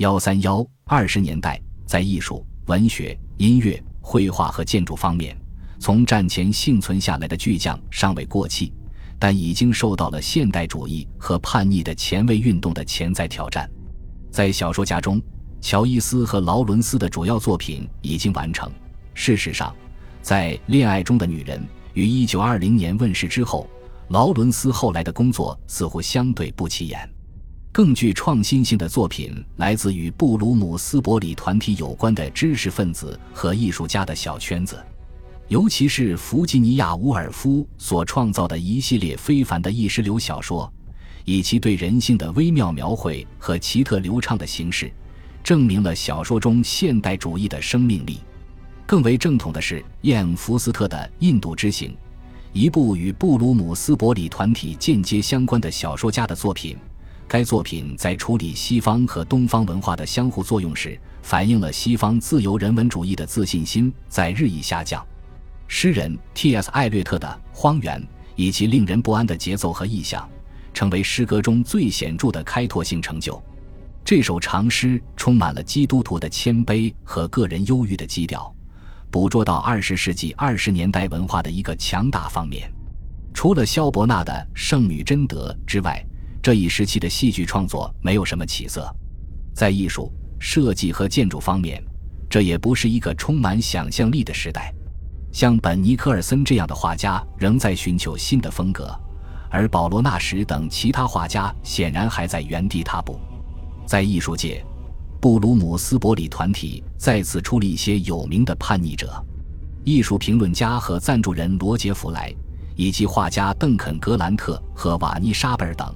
幺三幺二十年代，在艺术、文学、音乐、绘画和建筑方面，从战前幸存下来的巨匠尚未过气，但已经受到了现代主义和叛逆的前卫运动的潜在挑战。在小说家中，乔伊斯和劳伦斯的主要作品已经完成。事实上，在《恋爱中的女人》于一九二零年问世之后，劳伦斯后来的工作似乎相对不起眼。更具创新性的作品来自与布鲁姆斯伯里团体有关的知识分子和艺术家的小圈子，尤其是弗吉尼亚·伍尔夫所创造的一系列非凡的意识流小说，以其对人性的微妙描绘和奇特流畅的形式，证明了小说中现代主义的生命力。更为正统的是燕·福斯特的《印度之行》，一部与布鲁姆斯伯里团体间接相关的小说家的作品。该作品在处理西方和东方文化的相互作用时，反映了西方自由人文主义的自信心在日益下降。诗人 T.S. 艾略特的《荒原》以其令人不安的节奏和意象，成为诗歌中最显著的开拓性成就。这首长诗充满了基督徒的谦卑和个人忧郁的基调，捕捉到二十世纪二十年代文化的一个强大方面。除了萧伯纳的《圣女贞德》之外，这一时期的戏剧创作没有什么起色，在艺术设计和建筑方面，这也不是一个充满想象力的时代。像本尼科尔森这样的画家仍在寻求新的风格，而保罗纳什等其他画家显然还在原地踏步。在艺术界，布鲁姆斯伯里团体再次出了一些有名的叛逆者，艺术评论家和赞助人罗杰·弗莱，以及画家邓肯·格兰特和瓦尼·沙贝尔等。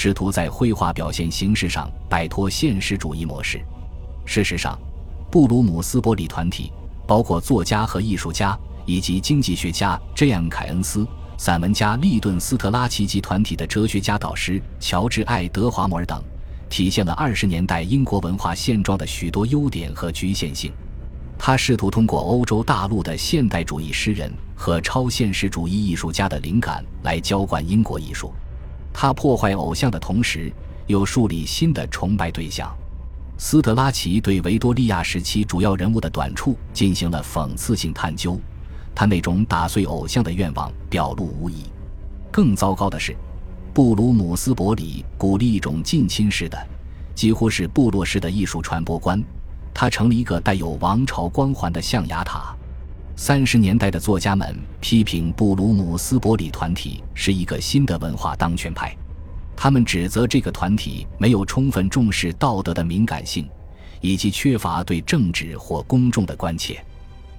试图在绘画表现形式上摆脱现实主义模式。事实上，布鲁姆斯伯里团体包括作家和艺术家，以及经济学家这样凯恩斯、散文家利顿斯特拉奇及团体的哲学家导师乔治爱德华摩尔等，体现了二十年代英国文化现状的许多优点和局限性。他试图通过欧洲大陆的现代主义诗人和超现实主义艺术家的灵感来浇灌英国艺术。他破坏偶像的同时，又树立新的崇拜对象。斯特拉奇对维多利亚时期主要人物的短处进行了讽刺性探究，他那种打碎偶像的愿望表露无遗。更糟糕的是，布鲁姆斯伯里鼓励一种近亲式的、几乎是部落式的艺术传播观，他成了一个带有王朝光环的象牙塔。三十年代的作家们批评布鲁姆斯伯里团体是一个新的文化当权派，他们指责这个团体没有充分重视道德的敏感性，以及缺乏对政治或公众的关切。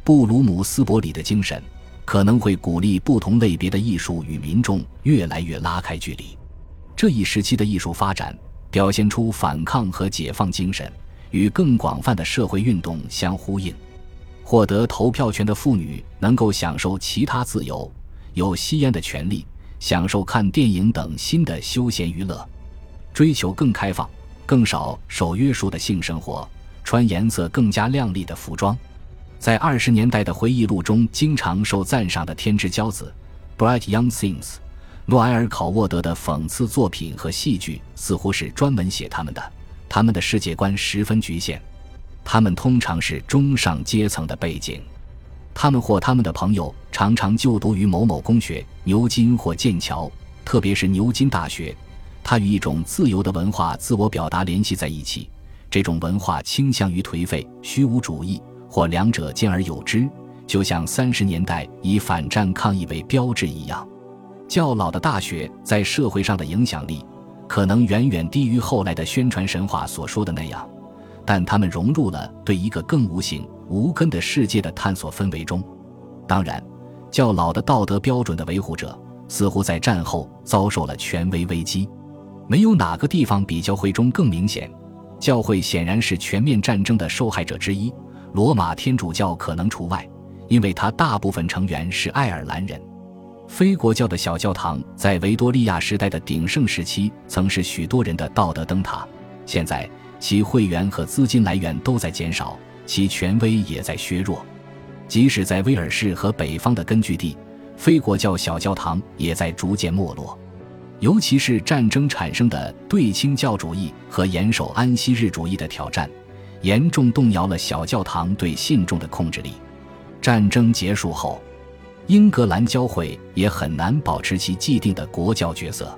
布鲁姆斯伯里的精神可能会鼓励不同类别的艺术与民众越来越拉开距离。这一时期的艺术发展表现出反抗和解放精神，与更广泛的社会运动相呼应。获得投票权的妇女能够享受其他自由，有吸烟的权利，享受看电影等新的休闲娱乐，追求更开放、更少受约束的性生活，穿颜色更加亮丽的服装。在二十年代的回忆录中，经常受赞赏的天之骄子 （Bright Young Things），诺埃尔考沃德的讽刺作品和戏剧似乎是专门写他们的，他们的世界观十分局限。他们通常是中上阶层的背景，他们或他们的朋友常常就读于某某公学、牛津或剑桥，特别是牛津大学。它与一种自由的文化自我表达联系在一起，这种文化倾向于颓废、虚无主义，或两者兼而有之，就像三十年代以反战抗议为标志一样。较老的大学在社会上的影响力，可能远远低于后来的宣传神话所说的那样。但他们融入了对一个更无形、无根的世界的探索氛围中。当然，较老的道德标准的维护者似乎在战后遭受了权威危机。没有哪个地方比教会中更明显。教会显然是全面战争的受害者之一，罗马天主教可能除外，因为它大部分成员是爱尔兰人。非国教的小教堂在维多利亚时代的鼎盛时期曾是许多人的道德灯塔，现在。其会员和资金来源都在减少，其权威也在削弱。即使在威尔士和北方的根据地，非国教小教堂也在逐渐没落。尤其是战争产生的对清教主义和严守安息日主义的挑战，严重动摇了小教堂对信众的控制力。战争结束后，英格兰教会也很难保持其既定的国教角色。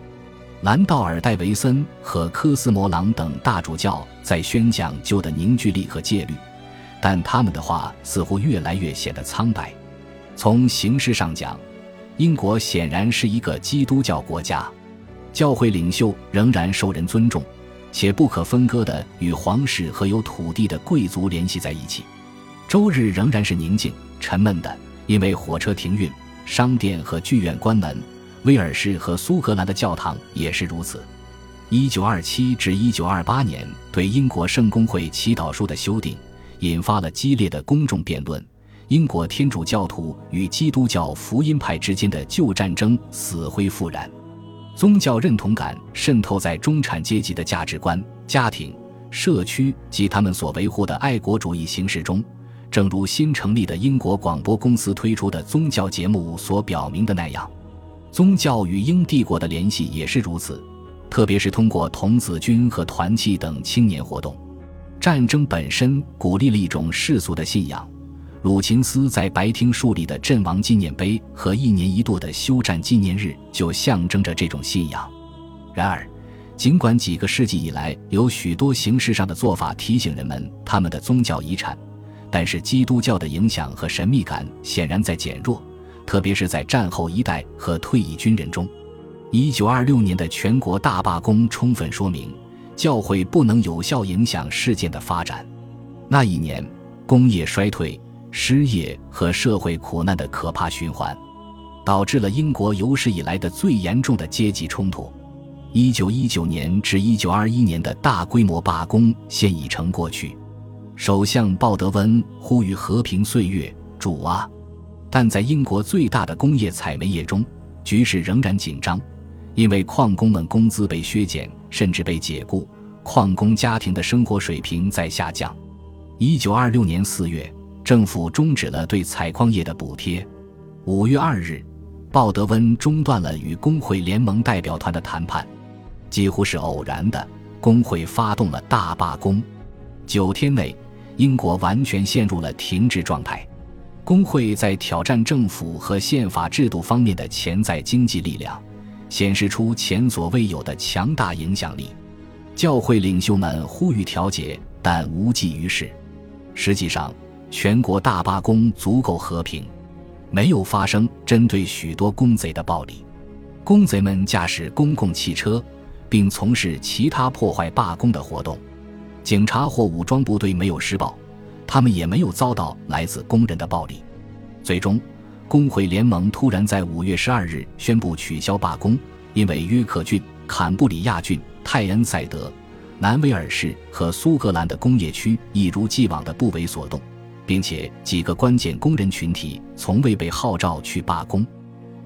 兰道尔·戴维森和科斯摩朗等大主教在宣讲旧的凝聚力和戒律，但他们的话似乎越来越显得苍白。从形式上讲，英国显然是一个基督教国家。教会领袖仍然受人尊重，且不可分割地与皇室和有土地的贵族联系在一起。周日仍然是宁静、沉闷的，因为火车停运，商店和剧院关门。威尔士和苏格兰的教堂也是如此。1927至1928年对英国圣公会祈祷书的修订，引发了激烈的公众辩论。英国天主教徒与基督教福音派之间的旧战争死灰复燃。宗教认同感渗透在中产阶级的价值观、家庭、社区及他们所维护的爱国主义形式中，正如新成立的英国广播公司推出的宗教节目所表明的那样，宗教与英帝国的联系也是如此，特别是通过童子军和团契等青年活动。战争本身鼓励了一种世俗的信仰。鲁琴斯在白厅树立的阵亡纪念碑和一年一度的休战纪念日，就象征着这种信仰。然而，尽管几个世纪以来有许多形式上的做法提醒人们他们的宗教遗产，但是基督教的影响和神秘感显然在减弱，特别是在战后一代和退役军人中。一九二六年的全国大罢工充分说明，教会不能有效影响事件的发展。那一年，工业衰退。失业和社会苦难的可怕循环，导致了英国有史以来的最严重的阶级冲突。一九一九年至一九二一年的大规模罢工现已成过去。首相鲍德温呼吁和平岁月，主啊！但在英国最大的工业采煤业中，局势仍然紧张，因为矿工们工资被削减，甚至被解雇，矿工家庭的生活水平在下降。一九二六年四月。政府终止了对采矿业的补贴。五月二日，鲍德温中断了与工会联盟代表团的谈判。几乎是偶然的，工会发动了大罢工。九天内，英国完全陷入了停滞状态。工会在挑战政府和宪法制度方面的潜在经济力量，显示出前所未有的强大影响力。教会领袖们呼吁调解，但无济于事。实际上，全国大罢工足够和平，没有发生针对许多工贼的暴力。工贼们驾驶公共汽车，并从事其他破坏罢工的活动。警察或武装部队没有施暴，他们也没有遭到来自工人的暴力。最终，工会联盟突然在五月十二日宣布取消罢工，因为约克郡、坎布里亚郡、泰恩塞德、南威尔士和苏格兰的工业区一如既往的不为所动。并且几个关键工人群体从未被号召去罢工，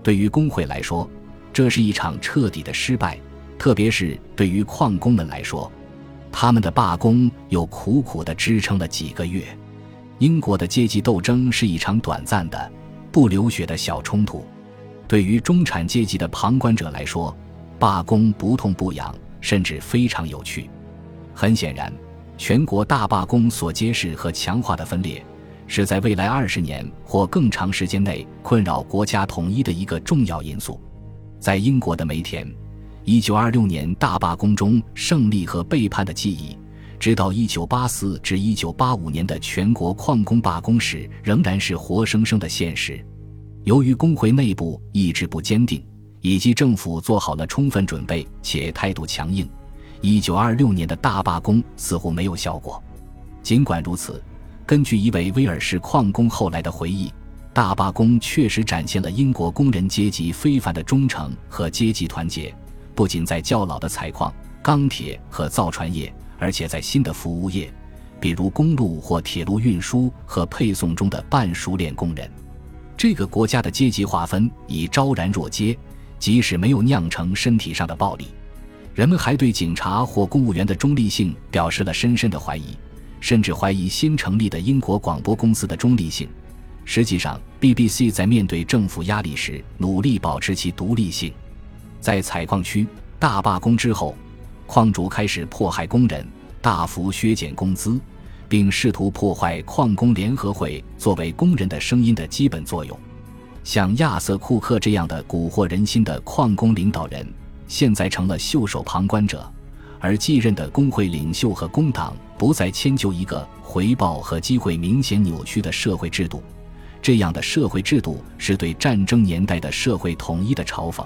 对于工会来说，这是一场彻底的失败，特别是对于矿工们来说，他们的罢工又苦苦地支撑了几个月。英国的阶级斗争是一场短暂的、不流血的小冲突，对于中产阶级的旁观者来说，罢工不痛不痒，甚至非常有趣。很显然。全国大罢工所揭示和强化的分裂，是在未来二十年或更长时间内困扰国家统一的一个重要因素。在英国的梅田，一九二六年大罢工中胜利和背叛的记忆，直到一九八四至一九八五年的全国矿工罢工时，仍然是活生生的现实。由于工会内部意志不坚定，以及政府做好了充分准备且态度强硬。一九二六年的大罢工似乎没有效果。尽管如此，根据一位威尔士矿工后来的回忆，大罢工确实展现了英国工人阶级非凡的忠诚和阶级团结。不仅在较老的采矿、钢铁和造船业，而且在新的服务业，比如公路或铁路运输和配送中的半熟练工人，这个国家的阶级划分已昭然若揭，即使没有酿成身体上的暴力。人们还对警察或公务员的中立性表示了深深的怀疑，甚至怀疑新成立的英国广播公司的中立性。实际上，BBC 在面对政府压力时努力保持其独立性。在采矿区大罢工之后，矿主开始迫害工人，大幅削减工资，并试图破坏矿工联合会作为工人的声音的基本作用。像亚瑟·库克这样的蛊惑人心的矿工领导人，现在成了袖手旁观者，而继任的工会领袖和工党不再迁就一个回报和机会明显扭曲的社会制度。这样的社会制度是对战争年代的社会统一的嘲讽。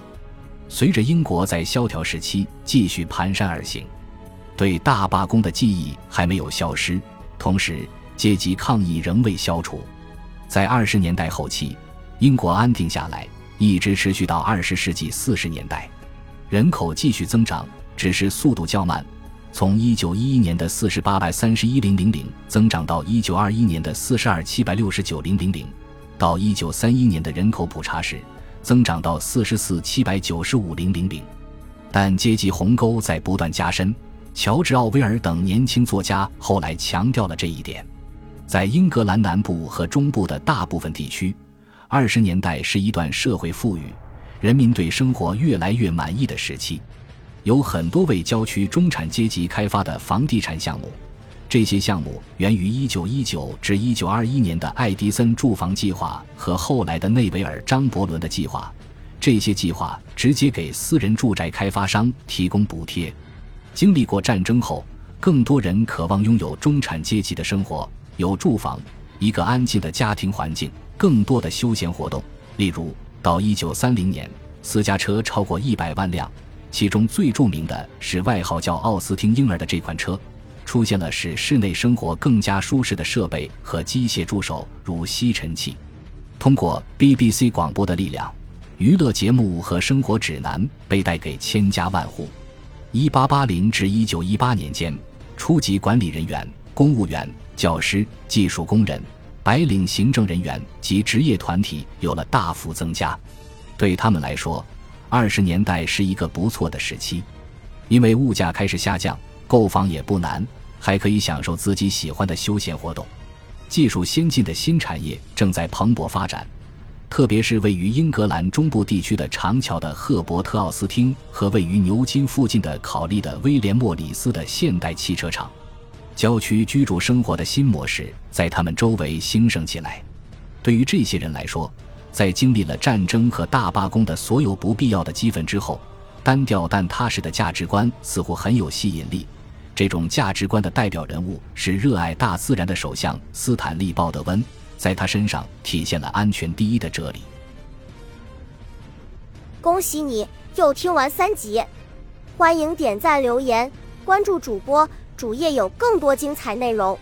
随着英国在萧条时期继续蹒跚而行，对大罢工的记忆还没有消失，同时阶级抗议仍未消除。在二十年代后期，英国安定下来，一直持续到二十世纪四十年代，人口继续增长，只是速度较慢，从一九一一年的四十八万三十一零零零增长到一九二一年的四十二七百六十九零零零，到一九三一年的人口普查时。增长到四十四七百九十五零零零，但阶级鸿沟在不断加深。乔治·奥威尔等年轻作家后来强调了这一点。在英格兰南部和中部的大部分地区，二十年代是一段社会富裕、人民对生活越来越满意的时期，有很多为郊区中产阶级开发的房地产项目。这些项目源于1919至1921年的爱迪森住房计划和后来的内维尔张伯伦的计划。这些计划直接给私人住宅开发商提供补贴。经历过战争后，更多人渴望拥有中产阶级的生活，有住房，一个安静的家庭环境，更多的休闲活动。例如，到1930年，私家车超过100万辆，其中最著名的是外号叫奥斯汀婴儿的这款车。出现了使室内生活更加舒适的设备和机械助手，如吸尘器。通过 BBC 广播的力量，娱乐节目和生活指南被带给千家万户。1880至1918年间，初级管理人员、公务员、教师、技术工人、白领行政人员及职业团体有了大幅增加。对他们来说，二十年代是一个不错的时期，因为物价开始下降，购房也不难。还可以享受自己喜欢的休闲活动，技术先进的新产业正在蓬勃发展，特别是位于英格兰中部地区的长桥的赫伯特奥斯汀和位于牛津附近的考利的威廉莫里斯的现代汽车厂，郊区居住生活的新模式在他们周围兴盛起来。对于这些人来说，在经历了战争和大罢工的所有不必要的激愤之后，单调但踏实的价值观似乎很有吸引力。这种价值观的代表人物是热爱大自然的首相斯坦利·鲍德温，在他身上体现了安全第一的哲理。恭喜你又听完三集，欢迎点赞、留言、关注主播，主页有更多精彩内容。